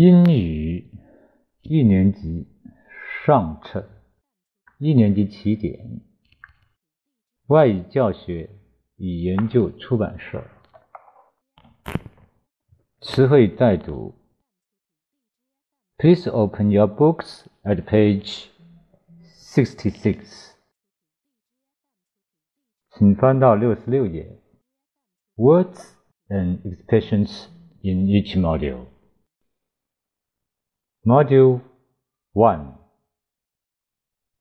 英语一年级上册，一年级起点，外语教学与研究出版社。词汇带读。Please open your books at page sixty-six。请翻到六十六页。Words and expressions in each module. Module 1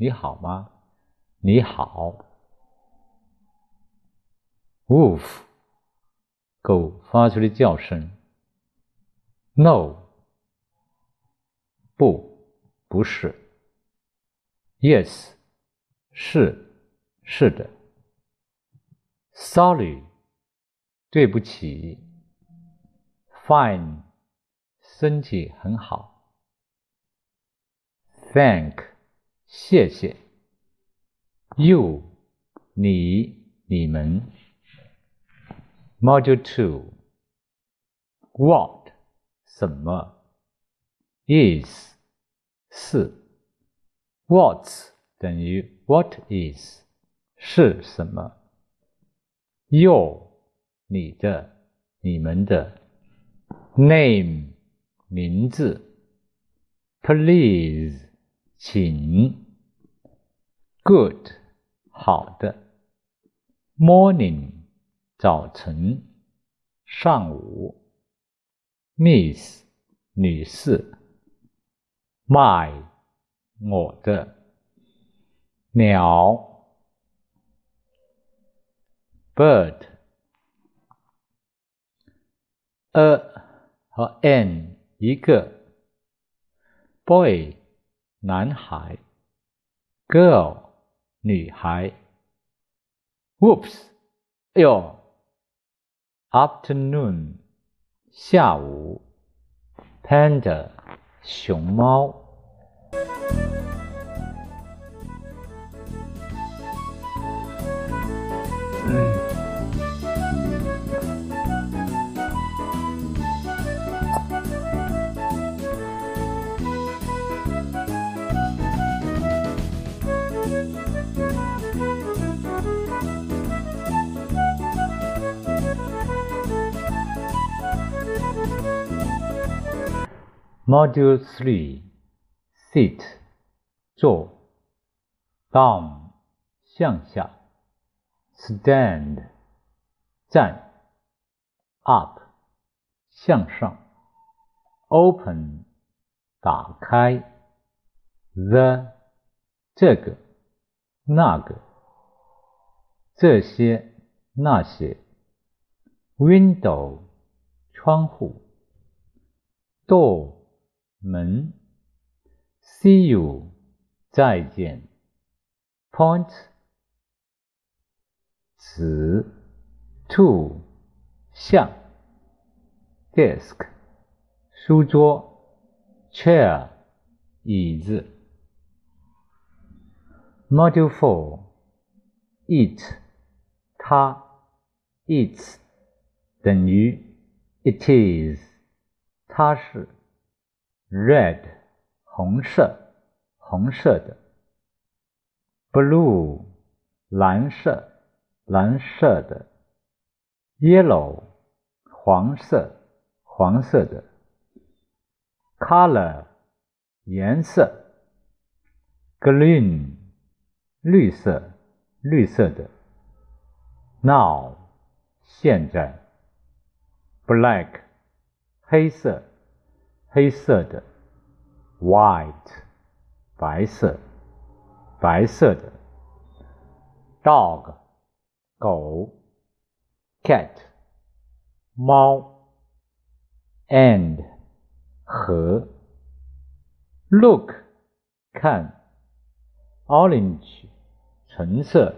你好吗？你好。Wolf，狗发出的叫声。No，不，不是。Yes，是，是的。Sorry，对不起。Fine，身体很好。Thank，谢谢。You，你、你们。Module Two，What，什么？Is，是。What's 等于 What is，是什么？Your，你的、你们的。Name，名字。Please。请，good，好的，morning，早晨，上午，miss，女士，my，我的，鸟，bird，a 和 an 一个，boy。男孩，girl，女孩。Whoops，哎呦，afternoon，下午。Panda，熊猫。Module 3 Sit 坐 Down 向下 Stand 站 Up 向上 Open 打开 The 这个 那个这些那些 Window 窗户 Door 门，see you，再见，point，指，to，向，desk，书桌，chair，椅子 ，module four，eat，它，eats，等于，it is，它是。red 红色，红色的；blue 蓝色，蓝色的；yellow 黄色，黄色的；color 颜色；green 绿色，绿色的。Now，现在。Black，黑色，黑色的。White，白色，白色的。Dog，狗。Cat，猫。And，和。Look，看。Orange， 橙色，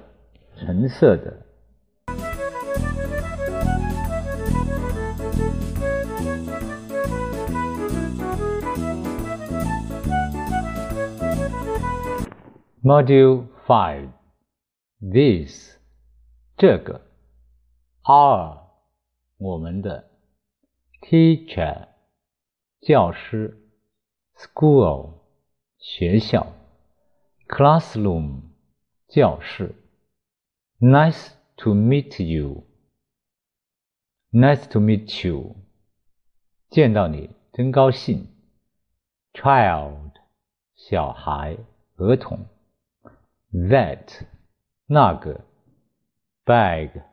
橙色的。Module Five, this 这个，our 我们的，teacher 教师，school 学校，classroom 教室，nice to meet you, nice to meet you 见到你真高兴，child 小孩儿童。that 那个 bag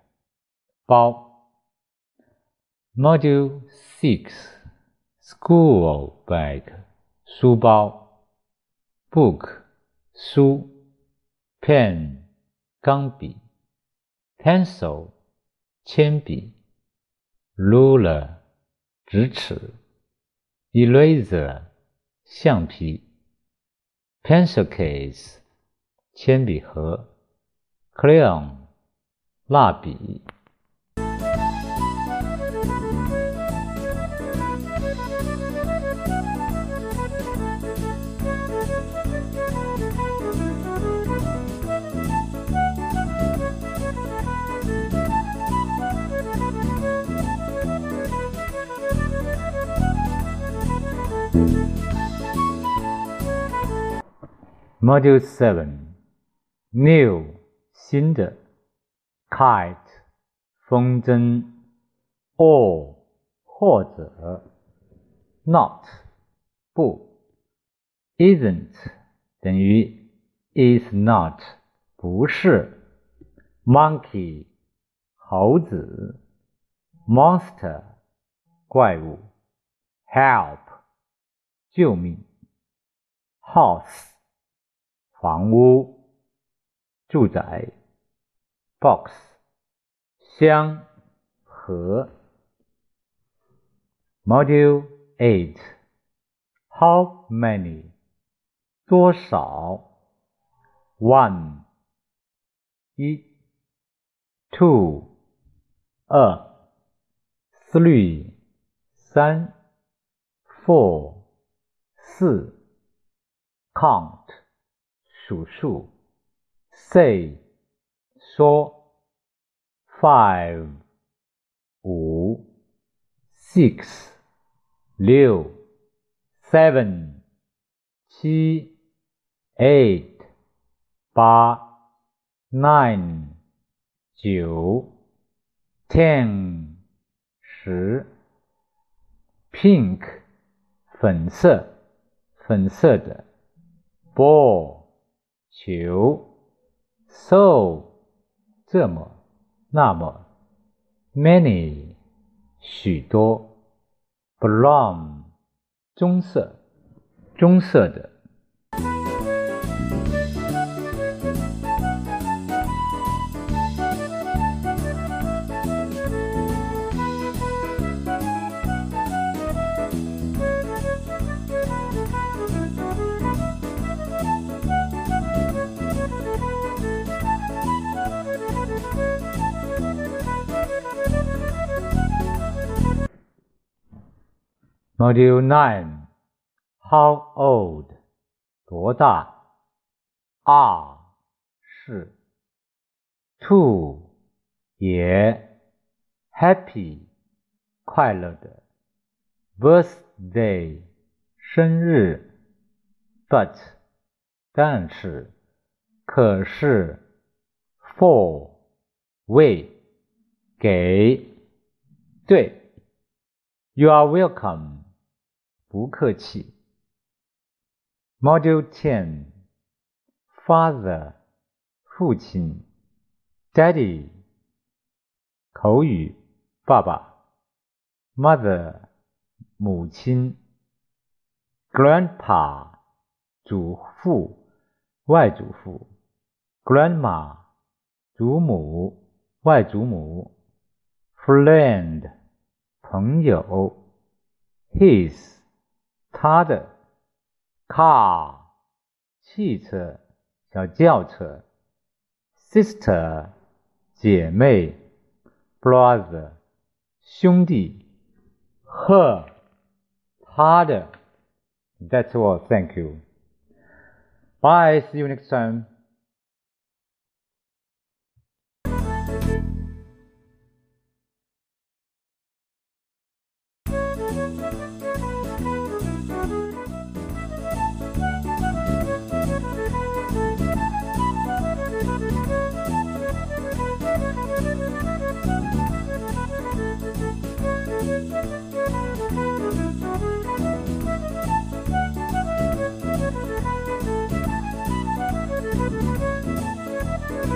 包 Module Six School bag 书包 Book 书 Pen 钢笔 Pencil 铅笔 Ruler 直尺 Eraser 橡皮 Pencil case 铅笔盒，crayon，蜡笔。 Module Seven。new 新的，kite 风筝，or 或者，not 不，isn't 等于 is not 不是，monkey 猴子，monster 怪物，help 救命，house 房屋。住宅，box，箱，盒。Module Eight，How many？多少？One，一。Two，二。Three，三。Four，四。Count，数数。say 说，five 五，six 六，seven 七，eight 八，nine 九，ten 十，pink 粉色粉色的，ball 求。so 这么那么 many 许多 brown 棕色棕色的。Module 9 How old? 多大？R 是。Too 也。Happy 快乐的。Birthday 生日。But 但是。可是。For 为。给。对。You are welcome 不客气。Module Ten Father 父亲；daddy，口语，爸爸；mother，母亲；grandpa，祖父、外祖父；grandma，祖母、外祖母；friend，朋友；his，他的；car，汽车、小轿车。sister 姐妹，brother 兄弟，her 他的。That's all. Thank you. Bye. See you next time.